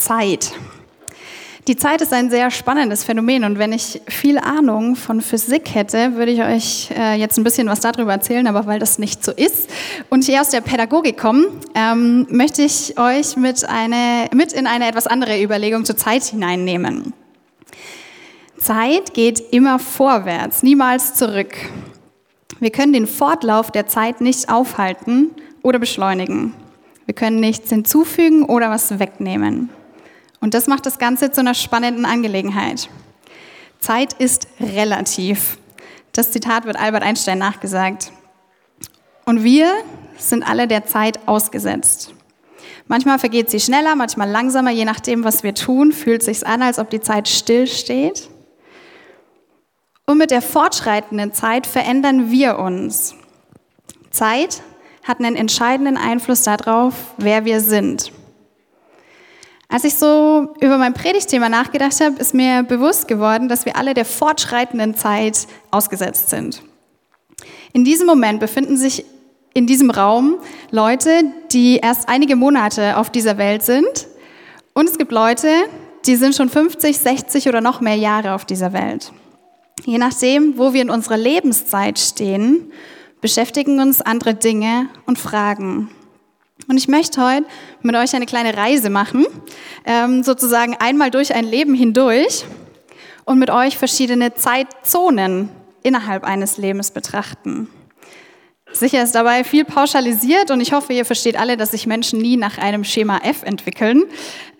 Zeit. Die Zeit ist ein sehr spannendes Phänomen und wenn ich viel Ahnung von Physik hätte, würde ich euch äh, jetzt ein bisschen was darüber erzählen, aber weil das nicht so ist und ich eher aus der Pädagogik komme, ähm, möchte ich euch mit, eine, mit in eine etwas andere Überlegung zur Zeit hineinnehmen. Zeit geht immer vorwärts, niemals zurück. Wir können den Fortlauf der Zeit nicht aufhalten oder beschleunigen. Wir können nichts hinzufügen oder was wegnehmen. Und das macht das Ganze zu einer spannenden Angelegenheit. Zeit ist relativ. Das Zitat wird Albert Einstein nachgesagt. Und wir sind alle der Zeit ausgesetzt. Manchmal vergeht sie schneller, manchmal langsamer, je nachdem, was wir tun, fühlt sich an, als ob die Zeit stillsteht. Und mit der fortschreitenden Zeit verändern wir uns. Zeit hat einen entscheidenden Einfluss darauf, wer wir sind. Als ich so über mein Predigtthema nachgedacht habe, ist mir bewusst geworden, dass wir alle der fortschreitenden Zeit ausgesetzt sind. In diesem Moment befinden sich in diesem Raum Leute, die erst einige Monate auf dieser Welt sind. Und es gibt Leute, die sind schon 50, 60 oder noch mehr Jahre auf dieser Welt. Je nachdem, wo wir in unserer Lebenszeit stehen, beschäftigen uns andere Dinge und Fragen. Und ich möchte heute mit euch eine kleine Reise machen, ähm, sozusagen einmal durch ein Leben hindurch und mit euch verschiedene Zeitzonen innerhalb eines Lebens betrachten. Sicher ist dabei viel pauschalisiert und ich hoffe, ihr versteht alle, dass sich Menschen nie nach einem Schema F entwickeln.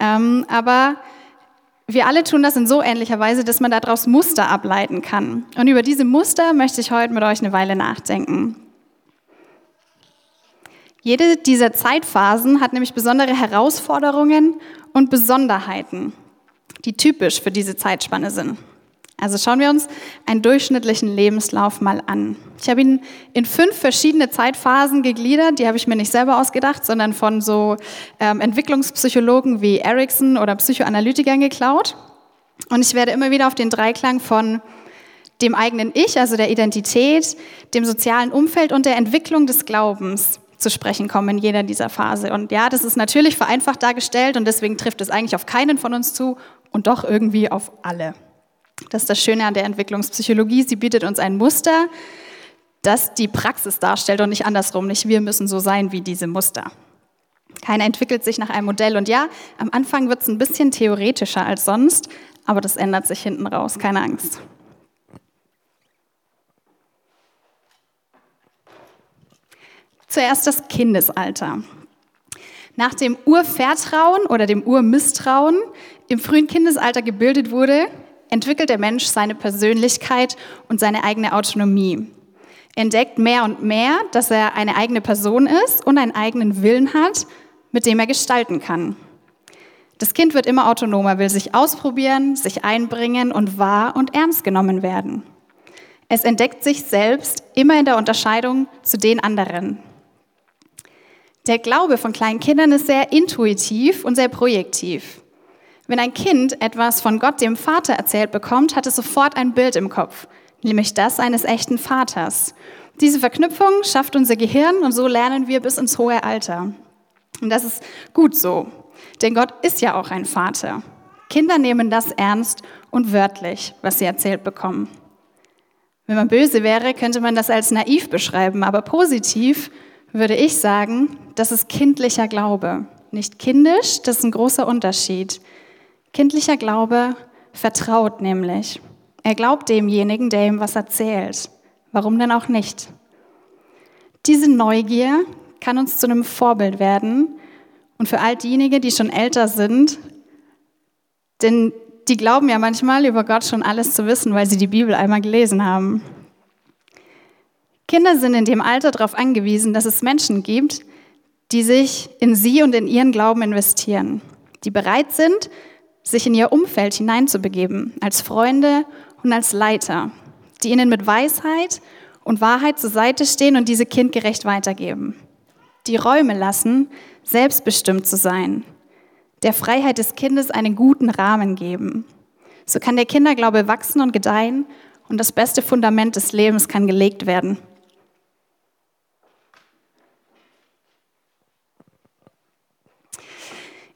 Ähm, aber wir alle tun das in so ähnlicher Weise, dass man daraus Muster ableiten kann. Und über diese Muster möchte ich heute mit euch eine Weile nachdenken. Jede dieser Zeitphasen hat nämlich besondere Herausforderungen und Besonderheiten, die typisch für diese Zeitspanne sind. Also schauen wir uns einen durchschnittlichen Lebenslauf mal an. Ich habe ihn in fünf verschiedene Zeitphasen gegliedert. Die habe ich mir nicht selber ausgedacht, sondern von so ähm, Entwicklungspsychologen wie Erickson oder Psychoanalytikern geklaut. Und ich werde immer wieder auf den Dreiklang von dem eigenen Ich, also der Identität, dem sozialen Umfeld und der Entwicklung des Glaubens zu sprechen kommen in jeder dieser Phase. Und ja, das ist natürlich vereinfacht dargestellt und deswegen trifft es eigentlich auf keinen von uns zu und doch irgendwie auf alle. Das ist das Schöne an der Entwicklungspsychologie. Sie bietet uns ein Muster, das die Praxis darstellt und nicht andersrum. Nicht wir müssen so sein wie diese Muster. Keiner entwickelt sich nach einem Modell. Und ja, am Anfang wird es ein bisschen theoretischer als sonst, aber das ändert sich hinten raus. Keine Angst. Zuerst das Kindesalter. Nach dem Urvertrauen oder dem Urmisstrauen im frühen Kindesalter gebildet wurde, entwickelt der Mensch seine Persönlichkeit und seine eigene Autonomie. Er entdeckt mehr und mehr, dass er eine eigene Person ist und einen eigenen Willen hat, mit dem er gestalten kann. Das Kind wird immer autonomer, will sich ausprobieren, sich einbringen und wahr und ernst genommen werden. Es entdeckt sich selbst immer in der Unterscheidung zu den anderen. Der Glaube von kleinen Kindern ist sehr intuitiv und sehr projektiv. Wenn ein Kind etwas von Gott, dem Vater, erzählt bekommt, hat es sofort ein Bild im Kopf, nämlich das eines echten Vaters. Diese Verknüpfung schafft unser Gehirn und so lernen wir bis ins hohe Alter. Und das ist gut so, denn Gott ist ja auch ein Vater. Kinder nehmen das ernst und wörtlich, was sie erzählt bekommen. Wenn man böse wäre, könnte man das als naiv beschreiben, aber positiv würde ich sagen, das ist kindlicher Glaube. Nicht kindisch, das ist ein großer Unterschied. Kindlicher Glaube vertraut nämlich. Er glaubt demjenigen, der ihm was erzählt. Warum denn auch nicht? Diese Neugier kann uns zu einem Vorbild werden und für all diejenigen, die schon älter sind, denn die glauben ja manchmal über Gott schon alles zu wissen, weil sie die Bibel einmal gelesen haben. Kinder sind in dem Alter darauf angewiesen, dass es Menschen gibt, die sich in sie und in ihren Glauben investieren, die bereit sind, sich in ihr Umfeld hineinzubegeben, als Freunde und als Leiter, die ihnen mit Weisheit und Wahrheit zur Seite stehen und diese kindgerecht weitergeben, die Räume lassen, selbstbestimmt zu sein, der Freiheit des Kindes einen guten Rahmen geben. So kann der Kinderglaube wachsen und gedeihen und das beste Fundament des Lebens kann gelegt werden.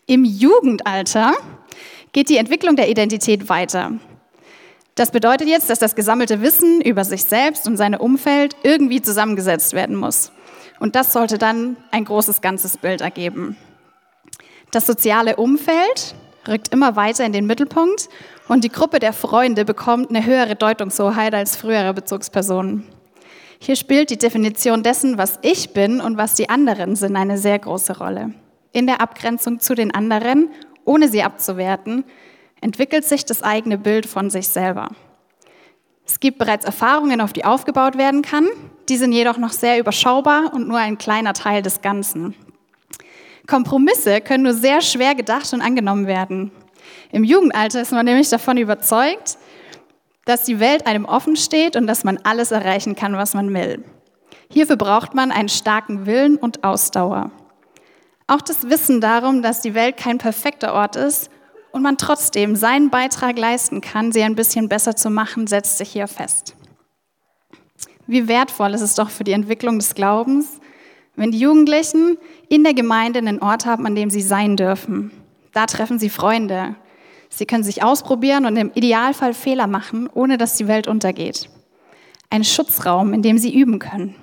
Im Jugendalter geht die Entwicklung der Identität weiter. Das bedeutet jetzt, dass das gesammelte Wissen über sich selbst und seine Umfeld irgendwie zusammengesetzt werden muss. Und das sollte dann ein großes ganzes Bild ergeben. Das soziale Umfeld rückt immer weiter in den Mittelpunkt und die Gruppe der Freunde bekommt eine höhere Deutungshoheit als frühere Bezugspersonen. Hier spielt die Definition dessen, was ich bin und was die anderen sind, eine sehr große Rolle. In der Abgrenzung zu den anderen, ohne sie abzuwerten, entwickelt sich das eigene Bild von sich selber. Es gibt bereits Erfahrungen, auf die aufgebaut werden kann. Die sind jedoch noch sehr überschaubar und nur ein kleiner Teil des Ganzen. Kompromisse können nur sehr schwer gedacht und angenommen werden. Im Jugendalter ist man nämlich davon überzeugt, dass die Welt einem offen steht und dass man alles erreichen kann, was man will. Hierfür braucht man einen starken Willen und Ausdauer. Auch das Wissen darum, dass die Welt kein perfekter Ort ist und man trotzdem seinen Beitrag leisten kann, sie ein bisschen besser zu machen, setzt sich hier fest. Wie wertvoll ist es doch für die Entwicklung des Glaubens, wenn die Jugendlichen in der Gemeinde einen Ort haben, an dem sie sein dürfen. Da treffen sie Freunde. Sie können sich ausprobieren und im Idealfall Fehler machen, ohne dass die Welt untergeht. Ein Schutzraum, in dem sie üben können.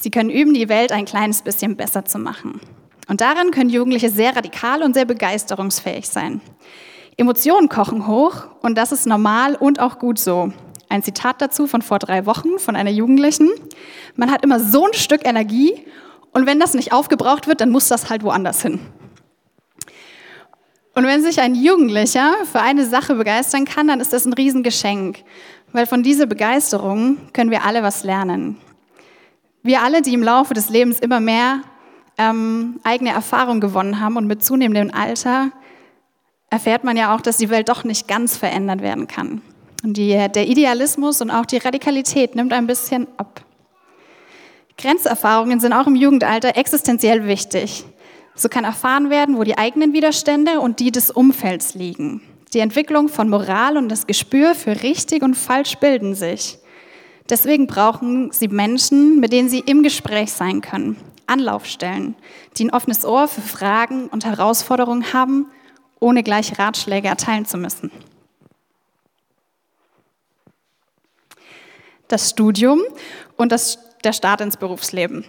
Sie können üben, die Welt ein kleines bisschen besser zu machen. Und darin können Jugendliche sehr radikal und sehr begeisterungsfähig sein. Emotionen kochen hoch und das ist normal und auch gut so. Ein Zitat dazu von vor drei Wochen von einer Jugendlichen. Man hat immer so ein Stück Energie und wenn das nicht aufgebraucht wird, dann muss das halt woanders hin. Und wenn sich ein Jugendlicher für eine Sache begeistern kann, dann ist das ein Riesengeschenk, weil von dieser Begeisterung können wir alle was lernen. Wir alle, die im Laufe des Lebens immer mehr ähm, eigene Erfahrung gewonnen haben und mit zunehmendem Alter erfährt man ja auch, dass die Welt doch nicht ganz verändert werden kann. Und die, der Idealismus und auch die Radikalität nimmt ein bisschen ab. Grenzerfahrungen sind auch im Jugendalter existenziell wichtig. So kann erfahren werden, wo die eigenen Widerstände und die des Umfelds liegen. Die Entwicklung von Moral und das Gespür für richtig und falsch bilden sich. Deswegen brauchen sie Menschen, mit denen sie im Gespräch sein können, Anlaufstellen, die ein offenes Ohr für Fragen und Herausforderungen haben, ohne gleich Ratschläge erteilen zu müssen. Das Studium und das, der Start ins Berufsleben.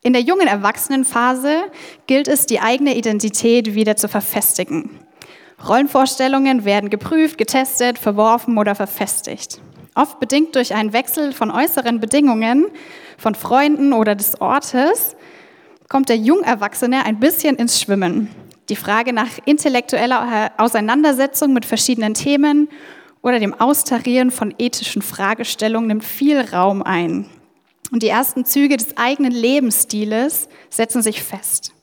In der jungen Erwachsenenphase gilt es, die eigene Identität wieder zu verfestigen. Rollenvorstellungen werden geprüft, getestet, verworfen oder verfestigt. Oft bedingt durch einen Wechsel von äußeren Bedingungen von Freunden oder des Ortes, kommt der Jungerwachsene ein bisschen ins Schwimmen. Die Frage nach intellektueller Auseinandersetzung mit verschiedenen Themen oder dem Austarieren von ethischen Fragestellungen nimmt viel Raum ein. Und die ersten Züge des eigenen Lebensstiles setzen sich fest.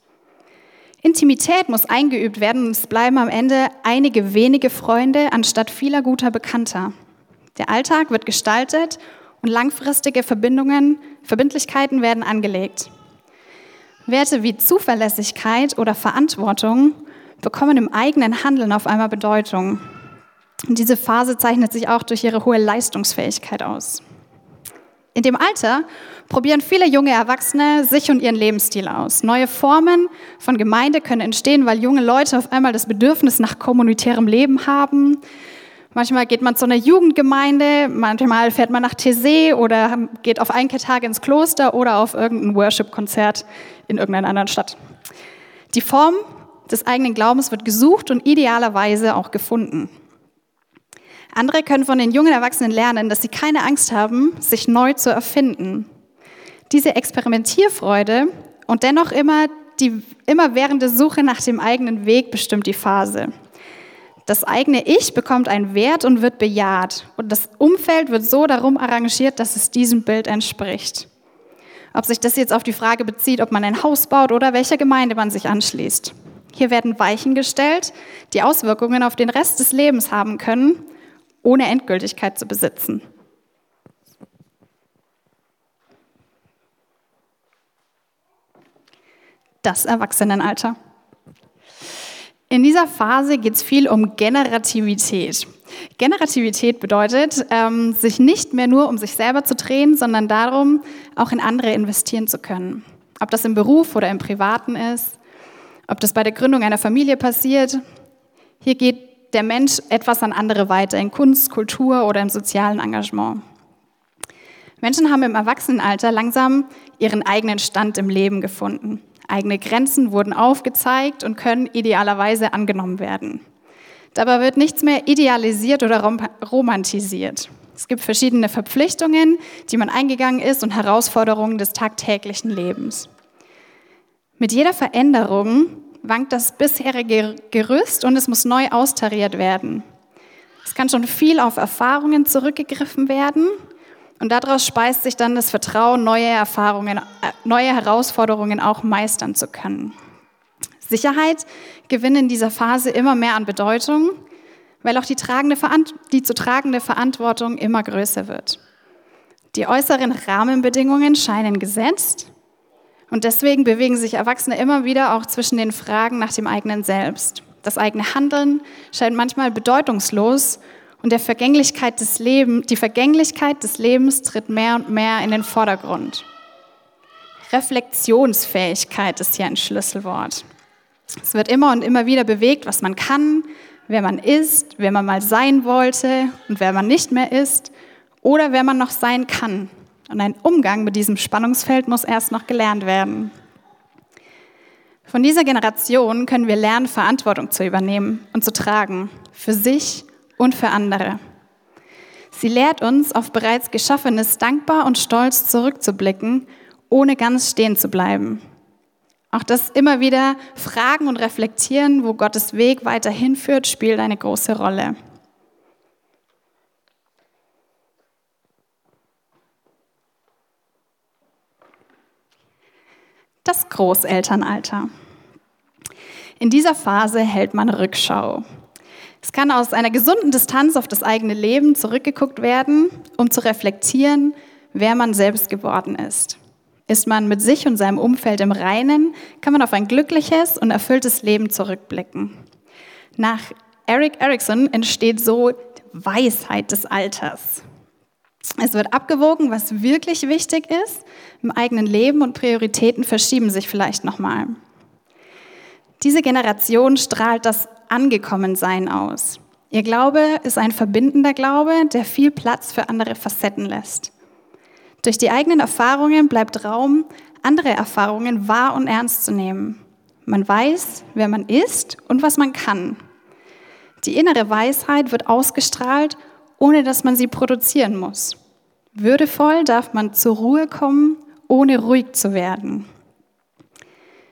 Intimität muss eingeübt werden und es bleiben am Ende einige wenige Freunde anstatt vieler guter Bekannter. Der Alltag wird gestaltet und langfristige Verbindungen, Verbindlichkeiten werden angelegt. Werte wie Zuverlässigkeit oder Verantwortung bekommen im eigenen Handeln auf einmal Bedeutung. Und diese Phase zeichnet sich auch durch ihre hohe Leistungsfähigkeit aus. In dem Alter probieren viele junge Erwachsene sich und ihren Lebensstil aus. Neue Formen von Gemeinde können entstehen, weil junge Leute auf einmal das Bedürfnis nach kommunitärem Leben haben, Manchmal geht man zu einer Jugendgemeinde, manchmal fährt man nach Tessé oder geht auf Einkehrtage ins Kloster oder auf irgendein Worship-Konzert in irgendeiner anderen Stadt. Die Form des eigenen Glaubens wird gesucht und idealerweise auch gefunden. Andere können von den jungen Erwachsenen lernen, dass sie keine Angst haben, sich neu zu erfinden. Diese Experimentierfreude und dennoch immer die immerwährende Suche nach dem eigenen Weg bestimmt die Phase. Das eigene Ich bekommt einen Wert und wird bejaht. Und das Umfeld wird so darum arrangiert, dass es diesem Bild entspricht. Ob sich das jetzt auf die Frage bezieht, ob man ein Haus baut oder welcher Gemeinde man sich anschließt. Hier werden Weichen gestellt, die Auswirkungen auf den Rest des Lebens haben können, ohne Endgültigkeit zu besitzen. Das Erwachsenenalter. In dieser Phase geht es viel um Generativität. Generativität bedeutet, ähm, sich nicht mehr nur um sich selber zu drehen, sondern darum, auch in andere investieren zu können. Ob das im Beruf oder im Privaten ist. ob das bei der Gründung einer Familie passiert. Hier geht der Mensch etwas an andere weiter, in Kunst, Kultur oder im sozialen Engagement. Menschen haben im Erwachsenenalter langsam ihren eigenen Stand im Leben gefunden. Eigene Grenzen wurden aufgezeigt und können idealerweise angenommen werden. Dabei wird nichts mehr idealisiert oder romantisiert. Es gibt verschiedene Verpflichtungen, die man eingegangen ist und Herausforderungen des tagtäglichen Lebens. Mit jeder Veränderung wankt das bisherige Gerüst und es muss neu austariert werden. Es kann schon viel auf Erfahrungen zurückgegriffen werden und daraus speist sich dann das Vertrauen, neue Erfahrungen, äh, neue Herausforderungen auch meistern zu können. Sicherheit gewinnt in dieser Phase immer mehr an Bedeutung weil auch die, tragende, die zu tragende Verantwortung immer größer wird. Die äußeren Rahmenbedingungen scheinen gesetzt und deswegen bewegen sich Erwachsene immer wieder auch zwischen den Fragen nach dem eigenen Selbst. Das eigene Handeln scheint manchmal bedeutungslos und der Vergänglichkeit des Lebens, die Vergänglichkeit des Lebens tritt mehr und mehr in den Vordergrund. Reflexionsfähigkeit ist hier ein Schlüsselwort. Es wird immer und immer wieder bewegt, was man kann, wer man ist, wer man mal sein wollte und wer man nicht mehr ist oder wer man noch sein kann. Und ein Umgang mit diesem Spannungsfeld muss erst noch gelernt werden. Von dieser Generation können wir lernen, Verantwortung zu übernehmen und zu tragen, für sich und für andere. Sie lehrt uns, auf bereits Geschaffenes dankbar und stolz zurückzublicken, ohne ganz stehen zu bleiben. Auch das immer wieder fragen und reflektieren, wo Gottes Weg weiterhin führt, spielt eine große Rolle. Das Großelternalter. In dieser Phase hält man Rückschau. Es kann aus einer gesunden Distanz auf das eigene Leben zurückgeguckt werden, um zu reflektieren, wer man selbst geworden ist. Ist man mit sich und seinem Umfeld im Reinen, kann man auf ein glückliches und erfülltes Leben zurückblicken. Nach Eric Erickson entsteht so Weisheit des Alters. Es wird abgewogen, was wirklich wichtig ist im eigenen Leben und Prioritäten verschieben sich vielleicht nochmal. Diese Generation strahlt das Angekommensein aus. Ihr Glaube ist ein verbindender Glaube, der viel Platz für andere Facetten lässt. Durch die eigenen Erfahrungen bleibt Raum, andere Erfahrungen wahr und ernst zu nehmen. Man weiß, wer man ist und was man kann. Die innere Weisheit wird ausgestrahlt, ohne dass man sie produzieren muss. Würdevoll darf man zur Ruhe kommen, ohne ruhig zu werden.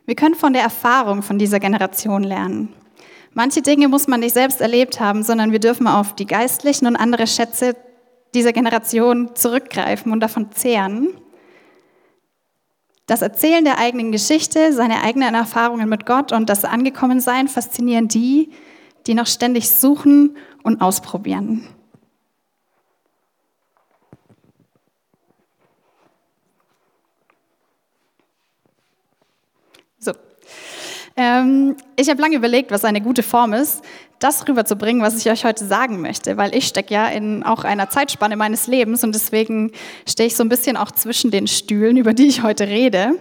Wir können von der Erfahrung von dieser Generation lernen. Manche Dinge muss man nicht selbst erlebt haben, sondern wir dürfen auf die geistlichen und andere Schätze dieser Generation zurückgreifen und davon zehren. Das Erzählen der eigenen Geschichte, seine eigenen Erfahrungen mit Gott und das Angekommensein faszinieren die, die noch ständig suchen und ausprobieren. So. Ähm, ich habe lange überlegt, was eine gute Form ist, das rüberzubringen, was ich euch heute sagen möchte, weil ich stecke ja in auch einer Zeitspanne meines Lebens und deswegen stehe ich so ein bisschen auch zwischen den Stühlen, über die ich heute rede.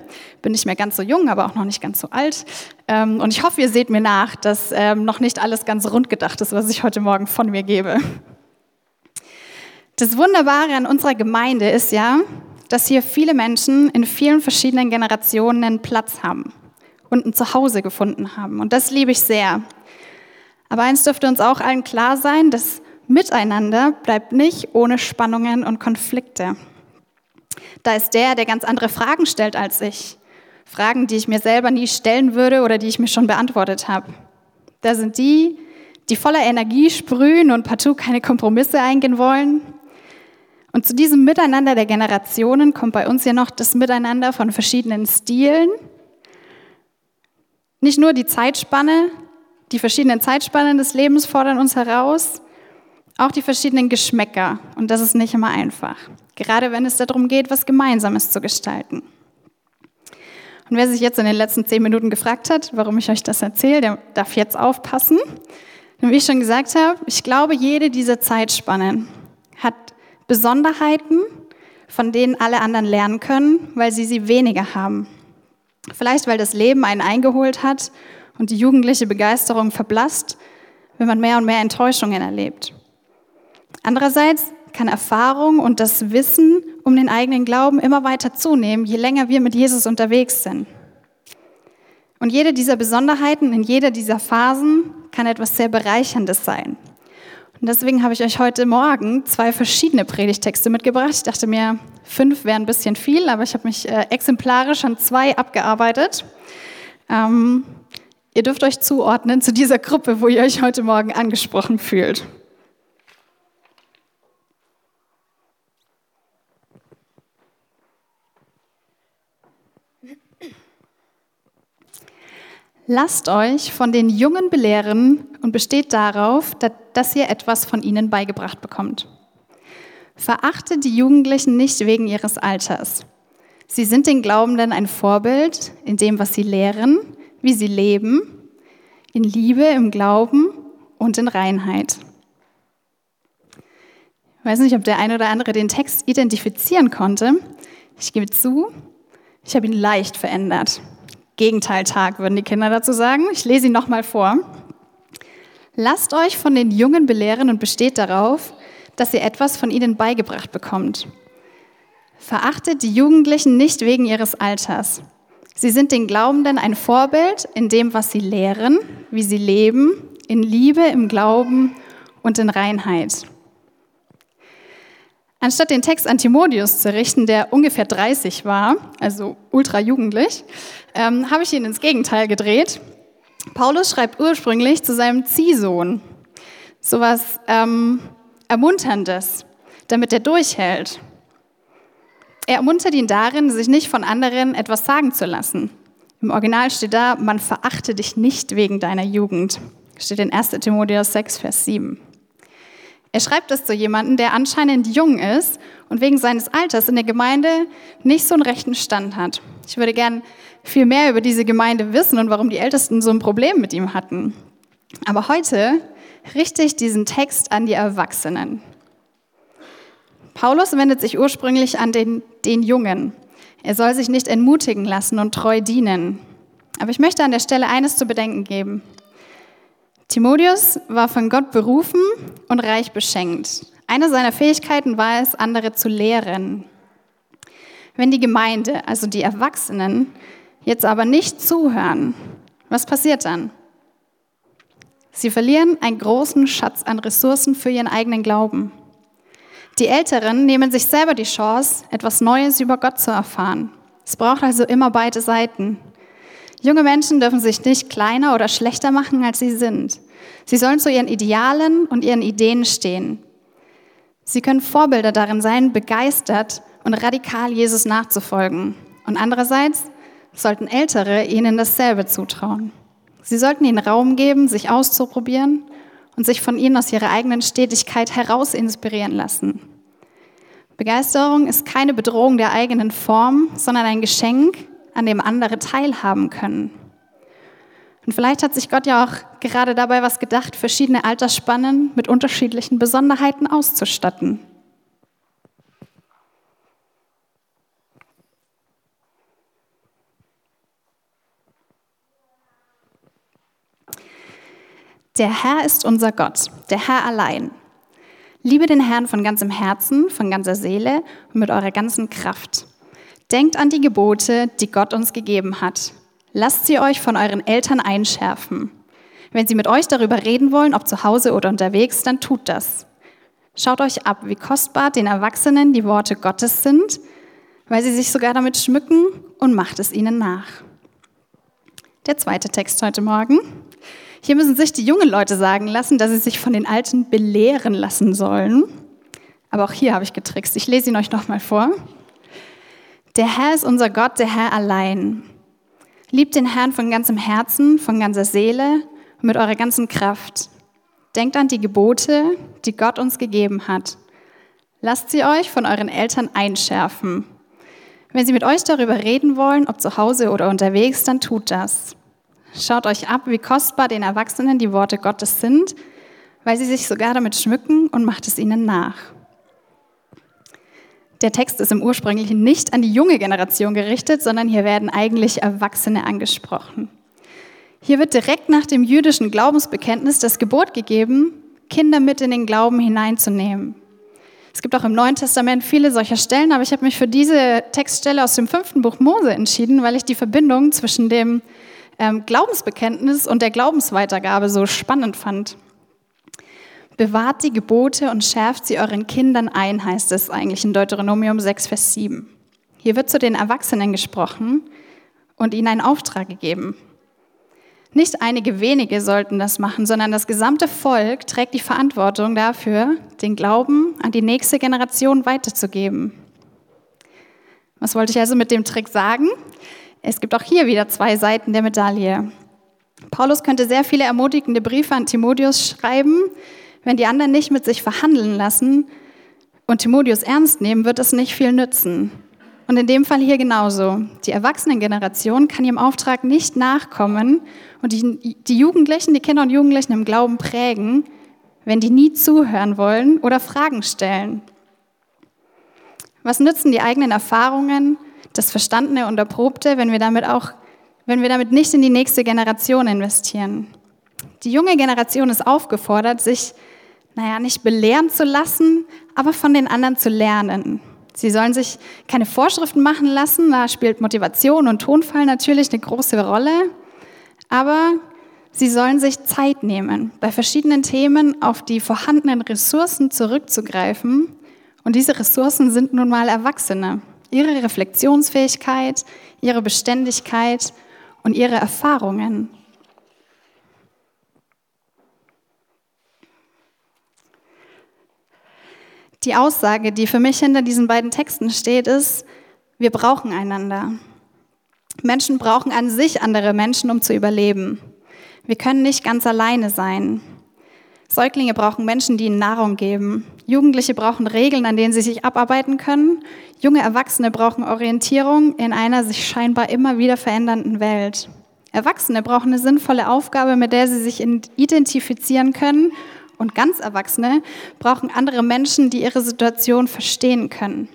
Bin nicht mehr ganz so jung, aber auch noch nicht ganz so alt. Ähm, und ich hoffe, ihr seht mir nach, dass ähm, noch nicht alles ganz rund gedacht ist, was ich heute Morgen von mir gebe. Das Wunderbare an unserer Gemeinde ist ja, dass hier viele Menschen in vielen verschiedenen Generationen Platz haben und ein Zuhause gefunden haben. Und das liebe ich sehr. Aber eins dürfte uns auch allen klar sein, das Miteinander bleibt nicht ohne Spannungen und Konflikte. Da ist der, der ganz andere Fragen stellt als ich. Fragen, die ich mir selber nie stellen würde oder die ich mir schon beantwortet habe. Da sind die, die voller Energie sprühen und partout keine Kompromisse eingehen wollen. Und zu diesem Miteinander der Generationen kommt bei uns ja noch das Miteinander von verschiedenen Stilen. Nicht nur die Zeitspanne, die verschiedenen Zeitspannen des Lebens fordern uns heraus, auch die verschiedenen Geschmäcker. Und das ist nicht immer einfach. Gerade wenn es darum geht, was Gemeinsames zu gestalten. Und wer sich jetzt in den letzten zehn Minuten gefragt hat, warum ich euch das erzähle, der darf jetzt aufpassen. Denn wie ich schon gesagt habe, ich glaube, jede dieser Zeitspannen hat Besonderheiten, von denen alle anderen lernen können, weil sie sie weniger haben. Vielleicht, weil das Leben einen eingeholt hat und die jugendliche Begeisterung verblasst, wenn man mehr und mehr Enttäuschungen erlebt. Andererseits kann Erfahrung und das Wissen um den eigenen Glauben immer weiter zunehmen, je länger wir mit Jesus unterwegs sind. Und jede dieser Besonderheiten in jeder dieser Phasen kann etwas sehr Bereicherndes sein. Und deswegen habe ich euch heute Morgen zwei verschiedene Predigtexte mitgebracht. Ich dachte mir, fünf wären ein bisschen viel, aber ich habe mich äh, exemplarisch an zwei abgearbeitet. Ähm, ihr dürft euch zuordnen zu dieser Gruppe, wo ihr euch heute Morgen angesprochen fühlt. Lasst euch von den Jungen belehren und besteht darauf, dass ihr etwas von ihnen beigebracht bekommt. Verachtet die Jugendlichen nicht wegen ihres Alters. Sie sind den Glaubenden ein Vorbild in dem, was sie lehren, wie sie leben, in Liebe, im Glauben und in Reinheit. Ich weiß nicht, ob der eine oder andere den Text identifizieren konnte. Ich gebe zu, ich habe ihn leicht verändert. Gegenteiltag, würden die Kinder dazu sagen. Ich lese ihn nochmal vor. Lasst euch von den Jungen belehren und besteht darauf, dass ihr etwas von ihnen beigebracht bekommt. Verachtet die Jugendlichen nicht wegen ihres Alters. Sie sind den Glaubenden ein Vorbild in dem, was sie lehren, wie sie leben, in Liebe, im Glauben und in Reinheit. Anstatt den Text an Timotheus zu richten, der ungefähr 30 war, also ultra jugendlich, ähm, habe ich ihn ins Gegenteil gedreht. Paulus schreibt ursprünglich zu seinem Ziehsohn sowas ähm, Ermunterndes, damit er durchhält. Er ermuntert ihn darin, sich nicht von anderen etwas sagen zu lassen. Im Original steht da, man verachte dich nicht wegen deiner Jugend. Steht in 1 Timotheus 6, Vers 7. Er schreibt es zu jemandem, der anscheinend jung ist und wegen seines Alters in der Gemeinde nicht so einen rechten Stand hat. Ich würde gern viel mehr über diese Gemeinde wissen und warum die Ältesten so ein Problem mit ihm hatten. Aber heute richte ich diesen Text an die Erwachsenen. Paulus wendet sich ursprünglich an den, den Jungen. Er soll sich nicht entmutigen lassen und treu dienen. Aber ich möchte an der Stelle eines zu bedenken geben. Timotheus war von Gott berufen und reich beschenkt. Eine seiner Fähigkeiten war es, andere zu lehren. Wenn die Gemeinde, also die Erwachsenen, jetzt aber nicht zuhören, was passiert dann? Sie verlieren einen großen Schatz an Ressourcen für ihren eigenen Glauben. Die Älteren nehmen sich selber die Chance, etwas Neues über Gott zu erfahren. Es braucht also immer beide Seiten. Junge Menschen dürfen sich nicht kleiner oder schlechter machen, als sie sind. Sie sollen zu ihren Idealen und ihren Ideen stehen. Sie können Vorbilder darin sein, begeistert und radikal Jesus nachzufolgen. Und andererseits sollten Ältere ihnen dasselbe zutrauen. Sie sollten ihnen Raum geben, sich auszuprobieren und sich von ihnen aus ihrer eigenen Stetigkeit heraus inspirieren lassen. Begeisterung ist keine Bedrohung der eigenen Form, sondern ein Geschenk, an dem andere teilhaben können. Und vielleicht hat sich Gott ja auch gerade dabei was gedacht, verschiedene Altersspannen mit unterschiedlichen Besonderheiten auszustatten. Der Herr ist unser Gott, der Herr allein. Liebe den Herrn von ganzem Herzen, von ganzer Seele und mit eurer ganzen Kraft. Denkt an die Gebote, die Gott uns gegeben hat. Lasst sie euch von euren Eltern einschärfen. Wenn sie mit euch darüber reden wollen, ob zu Hause oder unterwegs, dann tut das. Schaut euch ab, wie kostbar den Erwachsenen die Worte Gottes sind, weil sie sich sogar damit schmücken und macht es ihnen nach. Der zweite Text heute Morgen. Hier müssen sich die jungen Leute sagen lassen, dass sie sich von den Alten belehren lassen sollen. Aber auch hier habe ich getrickst. Ich lese ihn euch nochmal vor. Der Herr ist unser Gott, der Herr allein. Liebt den Herrn von ganzem Herzen, von ganzer Seele und mit eurer ganzen Kraft. Denkt an die Gebote, die Gott uns gegeben hat. Lasst sie euch von euren Eltern einschärfen. Wenn sie mit euch darüber reden wollen, ob zu Hause oder unterwegs, dann tut das. Schaut euch ab, wie kostbar den Erwachsenen die Worte Gottes sind, weil sie sich sogar damit schmücken und macht es ihnen nach. Der Text ist im ursprünglichen nicht an die junge Generation gerichtet, sondern hier werden eigentlich Erwachsene angesprochen. Hier wird direkt nach dem jüdischen Glaubensbekenntnis das Gebot gegeben, Kinder mit in den Glauben hineinzunehmen. Es gibt auch im Neuen Testament viele solcher Stellen, aber ich habe mich für diese Textstelle aus dem fünften Buch Mose entschieden, weil ich die Verbindung zwischen dem ähm, Glaubensbekenntnis und der Glaubensweitergabe so spannend fand. Bewahrt die Gebote und schärft sie euren Kindern ein, heißt es eigentlich in Deuteronomium 6, Vers 7. Hier wird zu den Erwachsenen gesprochen und ihnen einen Auftrag gegeben. Nicht einige wenige sollten das machen, sondern das gesamte Volk trägt die Verantwortung dafür, den Glauben an die nächste Generation weiterzugeben. Was wollte ich also mit dem Trick sagen? Es gibt auch hier wieder zwei Seiten der Medaille. Paulus könnte sehr viele ermutigende Briefe an Timotheus schreiben. Wenn die anderen nicht mit sich verhandeln lassen und Timotheus ernst nehmen, wird es nicht viel nützen. Und in dem Fall hier genauso. Die Erwachsenengeneration kann ihrem Auftrag nicht nachkommen und die, die Jugendlichen, die Kinder und Jugendlichen im Glauben prägen, wenn die nie zuhören wollen oder Fragen stellen. Was nützen die eigenen Erfahrungen, das Verstandene und Erprobte, wenn wir damit auch, wenn wir damit nicht in die nächste Generation investieren. Die junge Generation ist aufgefordert, sich, naja, nicht belehren zu lassen, aber von den anderen zu lernen. Sie sollen sich keine Vorschriften machen lassen, da spielt Motivation und Tonfall natürlich eine große Rolle, aber sie sollen sich Zeit nehmen, bei verschiedenen Themen auf die vorhandenen Ressourcen zurückzugreifen. Und diese Ressourcen sind nun mal Erwachsene ihre Reflexionsfähigkeit, ihre Beständigkeit und ihre Erfahrungen. Die Aussage, die für mich hinter diesen beiden Texten steht, ist, wir brauchen einander. Menschen brauchen an sich andere Menschen, um zu überleben. Wir können nicht ganz alleine sein. Säuglinge brauchen Menschen, die ihnen Nahrung geben. Jugendliche brauchen Regeln, an denen sie sich abarbeiten können. Junge Erwachsene brauchen Orientierung in einer sich scheinbar immer wieder verändernden Welt. Erwachsene brauchen eine sinnvolle Aufgabe, mit der sie sich identifizieren können. Und ganz Erwachsene brauchen andere Menschen, die ihre Situation verstehen können.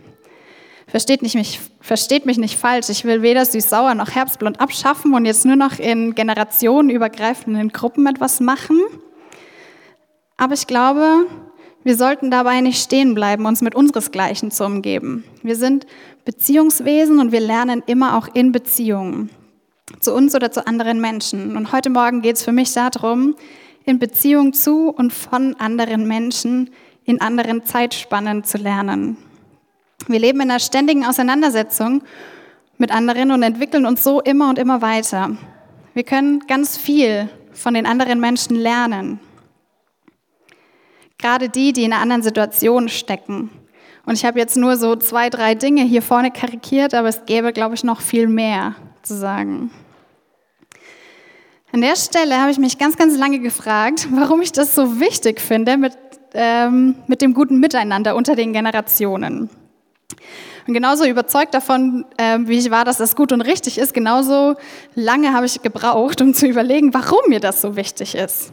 Versteht, nicht mich, versteht mich nicht falsch, ich will weder süß-sauer noch herbstblond abschaffen und jetzt nur noch in generationenübergreifenden Gruppen etwas machen. Aber ich glaube, wir sollten dabei nicht stehen bleiben, uns mit unseresgleichen zu umgeben. Wir sind Beziehungswesen und wir lernen immer auch in Beziehungen. Zu uns oder zu anderen Menschen. Und heute Morgen geht es für mich darum, in Beziehung zu und von anderen Menschen in anderen Zeitspannen zu lernen. Wir leben in einer ständigen Auseinandersetzung mit anderen und entwickeln uns so immer und immer weiter. Wir können ganz viel von den anderen Menschen lernen. Gerade die, die in einer anderen Situation stecken. Und ich habe jetzt nur so zwei, drei Dinge hier vorne karikiert, aber es gäbe, glaube ich, noch viel mehr zu sagen. An der Stelle habe ich mich ganz, ganz lange gefragt, warum ich das so wichtig finde mit, ähm, mit dem guten Miteinander unter den Generationen. Und genauso überzeugt davon, äh, wie ich war, dass das gut und richtig ist, genauso lange habe ich gebraucht, um zu überlegen, warum mir das so wichtig ist.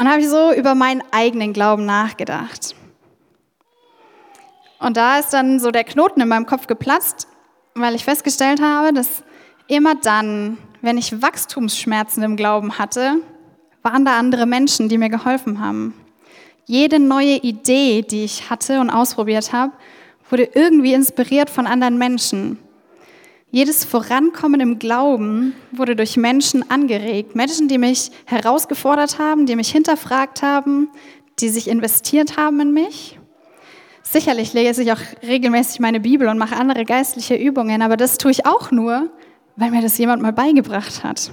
Und habe ich so über meinen eigenen Glauben nachgedacht. Und da ist dann so der Knoten in meinem Kopf geplatzt, weil ich festgestellt habe, dass immer dann, wenn ich Wachstumsschmerzen im Glauben hatte, waren da andere Menschen, die mir geholfen haben. Jede neue Idee, die ich hatte und ausprobiert habe, wurde irgendwie inspiriert von anderen Menschen. Jedes Vorankommen im Glauben wurde durch Menschen angeregt. Menschen, die mich herausgefordert haben, die mich hinterfragt haben, die sich investiert haben in mich. Sicherlich lese ich auch regelmäßig meine Bibel und mache andere geistliche Übungen, aber das tue ich auch nur, weil mir das jemand mal beigebracht hat.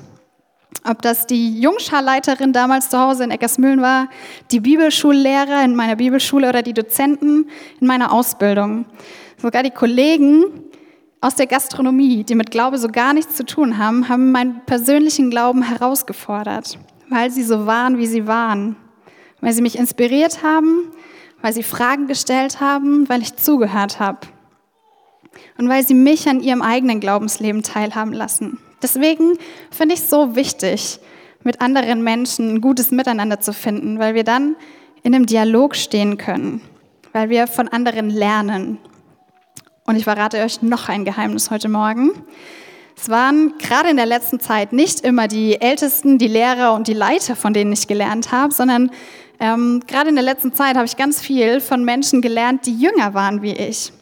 Ob das die Jungscharleiterin damals zu Hause in Eckersmühlen war, die Bibelschullehrer in meiner Bibelschule oder die Dozenten in meiner Ausbildung. Sogar die Kollegen, aus der Gastronomie, die mit Glaube so gar nichts zu tun haben, haben meinen persönlichen Glauben herausgefordert, weil sie so waren, wie sie waren, weil sie mich inspiriert haben, weil sie Fragen gestellt haben, weil ich zugehört habe. Und weil sie mich an ihrem eigenen Glaubensleben teilhaben lassen. Deswegen finde ich es so wichtig, mit anderen Menschen ein gutes Miteinander zu finden, weil wir dann in einem Dialog stehen können, weil wir von anderen lernen und ich verrate euch noch ein Geheimnis heute Morgen. Es waren gerade in der letzten Zeit nicht immer die Ältesten, die Lehrer und die Leiter, von denen ich gelernt habe, sondern ähm, gerade in der letzten Zeit habe ich ganz viel von Menschen gelernt, die jünger waren wie ich.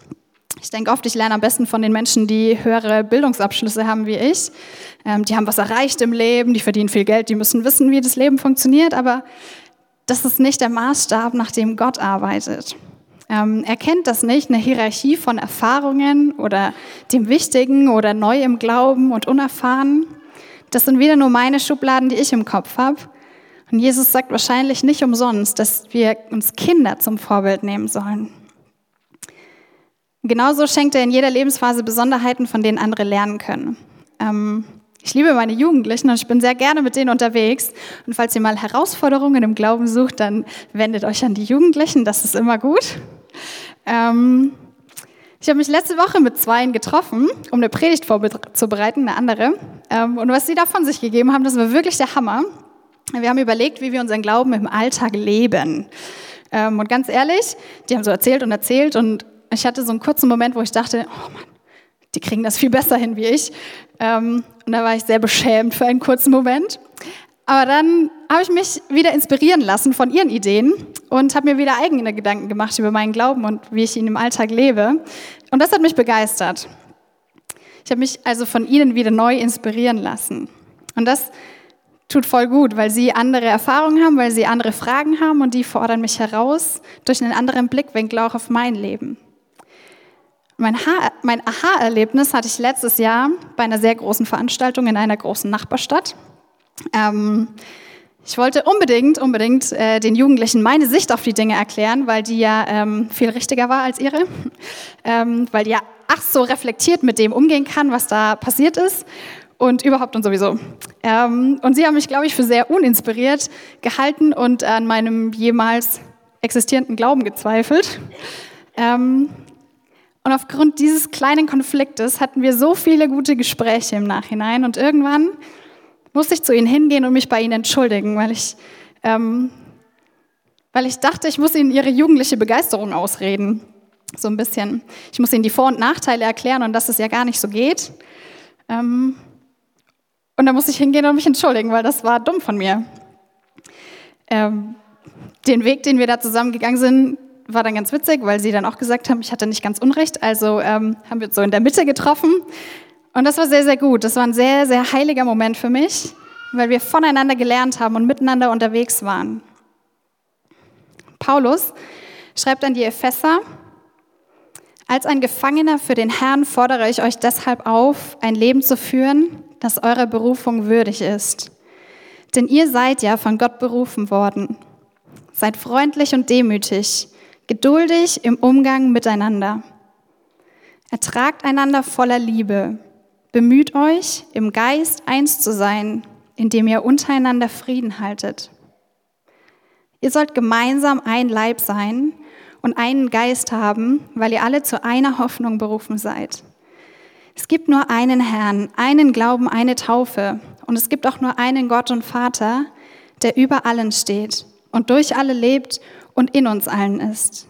Ich denke oft, ich lerne am besten von den Menschen, die höhere Bildungsabschlüsse haben wie ich. Ähm, die haben was erreicht im Leben, die verdienen viel Geld, die müssen wissen, wie das Leben funktioniert, aber das ist nicht der Maßstab, nach dem Gott arbeitet. Ähm, er kennt das nicht, eine Hierarchie von Erfahrungen oder dem Wichtigen oder neu im Glauben und unerfahren. Das sind wieder nur meine Schubladen, die ich im Kopf habe. Und Jesus sagt wahrscheinlich nicht umsonst, dass wir uns Kinder zum Vorbild nehmen sollen. Genauso schenkt er in jeder Lebensphase Besonderheiten, von denen andere lernen können. Ähm, ich liebe meine Jugendlichen und ich bin sehr gerne mit denen unterwegs. Und falls ihr mal Herausforderungen im Glauben sucht, dann wendet euch an die Jugendlichen, das ist immer gut. Ähm, ich habe mich letzte Woche mit Zweien getroffen, um eine Predigt vorzubereiten, eine andere. Ähm, und was sie da von sich gegeben haben, das war wirklich der Hammer. Wir haben überlegt, wie wir unseren Glauben im Alltag leben. Ähm, und ganz ehrlich, die haben so erzählt und erzählt und ich hatte so einen kurzen Moment, wo ich dachte, oh Mann, die kriegen das viel besser hin wie ich. Ähm, und da war ich sehr beschämt für einen kurzen Moment. Aber dann habe ich mich wieder inspirieren lassen von ihren Ideen und habe mir wieder eigene Gedanken gemacht über meinen Glauben und wie ich ihn im Alltag lebe. Und das hat mich begeistert. Ich habe mich also von ihnen wieder neu inspirieren lassen. Und das tut voll gut, weil sie andere Erfahrungen haben, weil sie andere Fragen haben und die fordern mich heraus durch einen anderen Blickwinkel auch auf mein Leben. Mein, mein Aha-Erlebnis hatte ich letztes Jahr bei einer sehr großen Veranstaltung in einer großen Nachbarstadt. Ähm, ich wollte unbedingt, unbedingt äh, den Jugendlichen meine Sicht auf die Dinge erklären, weil die ja ähm, viel richtiger war als ihre, ähm, weil die ja ach so reflektiert mit dem umgehen kann, was da passiert ist und überhaupt und sowieso. Ähm, und sie haben mich, glaube ich, für sehr uninspiriert gehalten und an meinem jemals existierenden Glauben gezweifelt. Ähm, und aufgrund dieses kleinen Konfliktes hatten wir so viele gute Gespräche im Nachhinein. Und irgendwann musste ich zu ihnen hingehen und mich bei ihnen entschuldigen, weil ich, ähm, weil ich dachte, ich muss ihnen ihre jugendliche Begeisterung ausreden. So ein bisschen. Ich muss ihnen die Vor- und Nachteile erklären und dass es ja gar nicht so geht. Ähm, und da musste ich hingehen und mich entschuldigen, weil das war dumm von mir. Ähm, den Weg, den wir da zusammengegangen sind, war dann ganz witzig, weil sie dann auch gesagt haben, ich hatte nicht ganz unrecht. Also ähm, haben wir uns so in der Mitte getroffen. Und das war sehr, sehr gut. Das war ein sehr, sehr heiliger Moment für mich, weil wir voneinander gelernt haben und miteinander unterwegs waren. Paulus schreibt an die Epheser, als ein Gefangener für den Herrn fordere ich euch deshalb auf, ein Leben zu führen, das eurer Berufung würdig ist. Denn ihr seid ja von Gott berufen worden. Seid freundlich und demütig geduldig im Umgang miteinander. Ertragt einander voller Liebe. Bemüht euch, im Geist eins zu sein, indem ihr untereinander Frieden haltet. Ihr sollt gemeinsam ein Leib sein und einen Geist haben, weil ihr alle zu einer Hoffnung berufen seid. Es gibt nur einen Herrn, einen Glauben, eine Taufe. Und es gibt auch nur einen Gott und Vater, der über allen steht und durch alle lebt und in uns allen ist.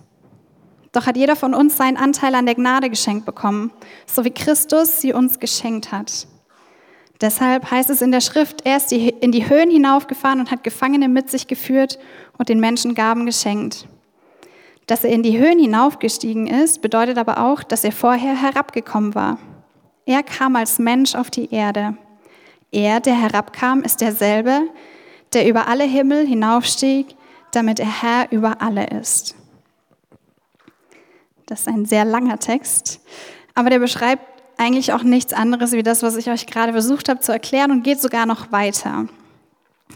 Doch hat jeder von uns seinen Anteil an der Gnade geschenkt bekommen, so wie Christus sie uns geschenkt hat. Deshalb heißt es in der Schrift, er ist in die Höhen hinaufgefahren und hat Gefangene mit sich geführt und den Menschen Gaben geschenkt. Dass er in die Höhen hinaufgestiegen ist, bedeutet aber auch, dass er vorher herabgekommen war. Er kam als Mensch auf die Erde. Er, der herabkam, ist derselbe, der über alle Himmel hinaufstieg, damit er Herr über alle ist. Das ist ein sehr langer Text, aber der beschreibt eigentlich auch nichts anderes wie das, was ich euch gerade versucht habe zu erklären und geht sogar noch weiter.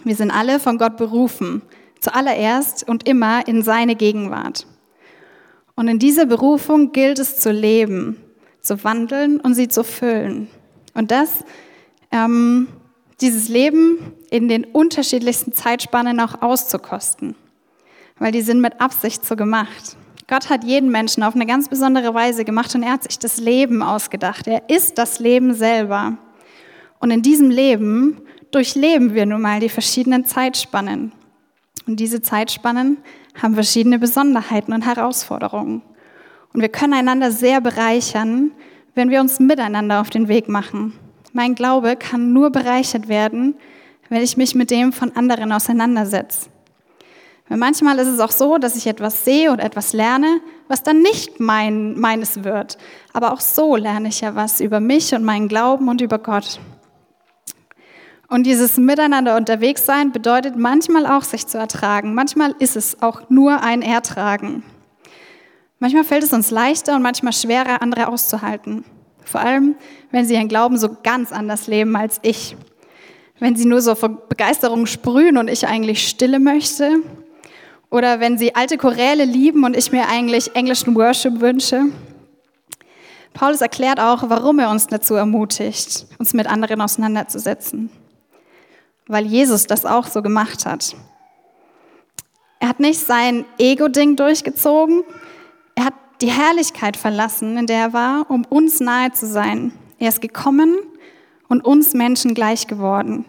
Wir sind alle von Gott berufen, zuallererst und immer in seine Gegenwart. Und in dieser Berufung gilt es zu leben, zu wandeln und sie zu füllen. Und das, ähm, dieses Leben in den unterschiedlichsten Zeitspannen auch auszukosten weil die sind mit Absicht so gemacht. Gott hat jeden Menschen auf eine ganz besondere Weise gemacht und er hat sich das Leben ausgedacht. Er ist das Leben selber. Und in diesem Leben durchleben wir nun mal die verschiedenen Zeitspannen. Und diese Zeitspannen haben verschiedene Besonderheiten und Herausforderungen. Und wir können einander sehr bereichern, wenn wir uns miteinander auf den Weg machen. Mein Glaube kann nur bereichert werden, wenn ich mich mit dem von anderen auseinandersetze. Weil manchmal ist es auch so, dass ich etwas sehe oder etwas lerne, was dann nicht mein, meines wird. Aber auch so lerne ich ja was über mich und meinen Glauben und über Gott. Und dieses Miteinander unterwegs sein bedeutet manchmal auch, sich zu ertragen. Manchmal ist es auch nur ein Ertragen. Manchmal fällt es uns leichter und manchmal schwerer, andere auszuhalten. Vor allem, wenn sie ihren Glauben so ganz anders leben als ich. Wenn sie nur so vor Begeisterung sprühen und ich eigentlich Stille möchte. Oder wenn sie alte Choräle lieben und ich mir eigentlich englischen Worship wünsche. Paulus erklärt auch, warum er uns dazu ermutigt, uns mit anderen auseinanderzusetzen. Weil Jesus das auch so gemacht hat. Er hat nicht sein Ego-Ding durchgezogen. Er hat die Herrlichkeit verlassen, in der er war, um uns nahe zu sein. Er ist gekommen und uns Menschen gleich geworden.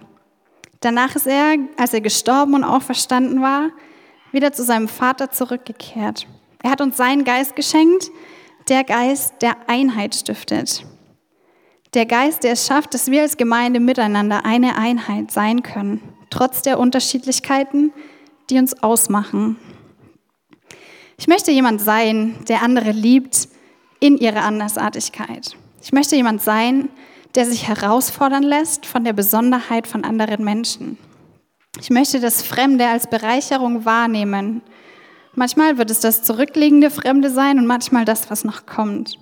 Danach ist er, als er gestorben und auferstanden war, wieder zu seinem Vater zurückgekehrt. Er hat uns seinen Geist geschenkt, der Geist, der Einheit stiftet. Der Geist, der es schafft, dass wir als Gemeinde miteinander eine Einheit sein können, trotz der Unterschiedlichkeiten, die uns ausmachen. Ich möchte jemand sein, der andere liebt in ihrer Andersartigkeit. Ich möchte jemand sein, der sich herausfordern lässt von der Besonderheit von anderen Menschen. Ich möchte das Fremde als Bereicherung wahrnehmen. Manchmal wird es das zurückliegende Fremde sein und manchmal das, was noch kommt.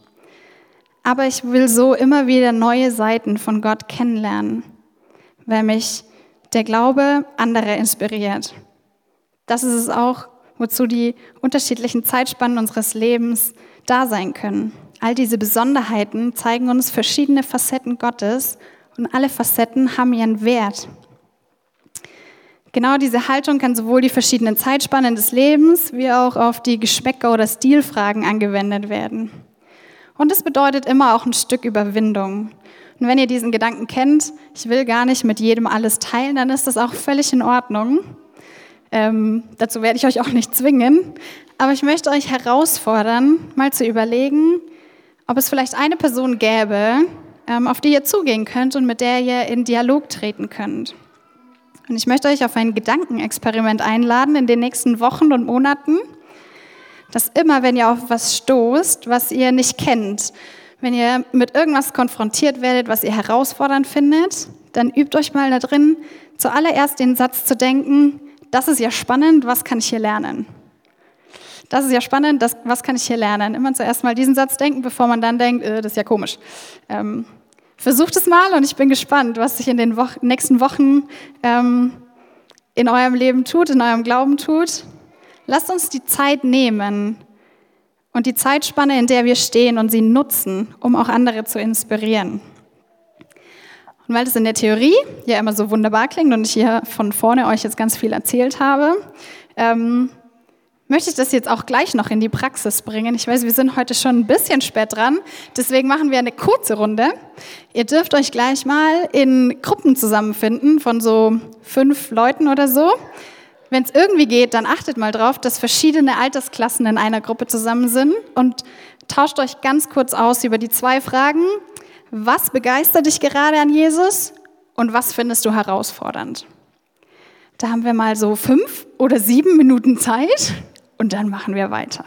Aber ich will so immer wieder neue Seiten von Gott kennenlernen, weil mich der Glaube anderer inspiriert. Das ist es auch, wozu die unterschiedlichen Zeitspannen unseres Lebens da sein können. All diese Besonderheiten zeigen uns verschiedene Facetten Gottes und alle Facetten haben ihren Wert. Genau diese Haltung kann sowohl die verschiedenen Zeitspannen des Lebens wie auch auf die Geschmäcker- oder Stilfragen angewendet werden. Und es bedeutet immer auch ein Stück Überwindung. Und wenn ihr diesen Gedanken kennt, ich will gar nicht mit jedem alles teilen, dann ist das auch völlig in Ordnung. Ähm, dazu werde ich euch auch nicht zwingen. Aber ich möchte euch herausfordern, mal zu überlegen, ob es vielleicht eine Person gäbe, ähm, auf die ihr zugehen könnt und mit der ihr in Dialog treten könnt. Und ich möchte euch auf ein Gedankenexperiment einladen in den nächsten Wochen und Monaten, dass immer, wenn ihr auf was stoßt, was ihr nicht kennt, wenn ihr mit irgendwas konfrontiert werdet, was ihr herausfordernd findet, dann übt euch mal da drin, zuallererst den Satz zu denken, das ist ja spannend, was kann ich hier lernen? Das ist ja spannend, das, was kann ich hier lernen? Immer zuerst mal diesen Satz denken, bevor man dann denkt, äh, das ist ja komisch. Ähm, Versucht es mal und ich bin gespannt, was sich in den Wo nächsten Wochen ähm, in eurem Leben tut, in eurem Glauben tut. Lasst uns die Zeit nehmen und die Zeitspanne, in der wir stehen und sie nutzen, um auch andere zu inspirieren. Und weil das in der Theorie ja immer so wunderbar klingt und ich hier von vorne euch jetzt ganz viel erzählt habe, ähm, möchte ich das jetzt auch gleich noch in die Praxis bringen. Ich weiß, wir sind heute schon ein bisschen spät dran, deswegen machen wir eine kurze Runde. Ihr dürft euch gleich mal in Gruppen zusammenfinden von so fünf Leuten oder so. Wenn es irgendwie geht, dann achtet mal drauf, dass verschiedene Altersklassen in einer Gruppe zusammen sind und tauscht euch ganz kurz aus über die zwei Fragen. Was begeistert dich gerade an Jesus und was findest du herausfordernd? Da haben wir mal so fünf oder sieben Minuten Zeit und dann machen wir weiter.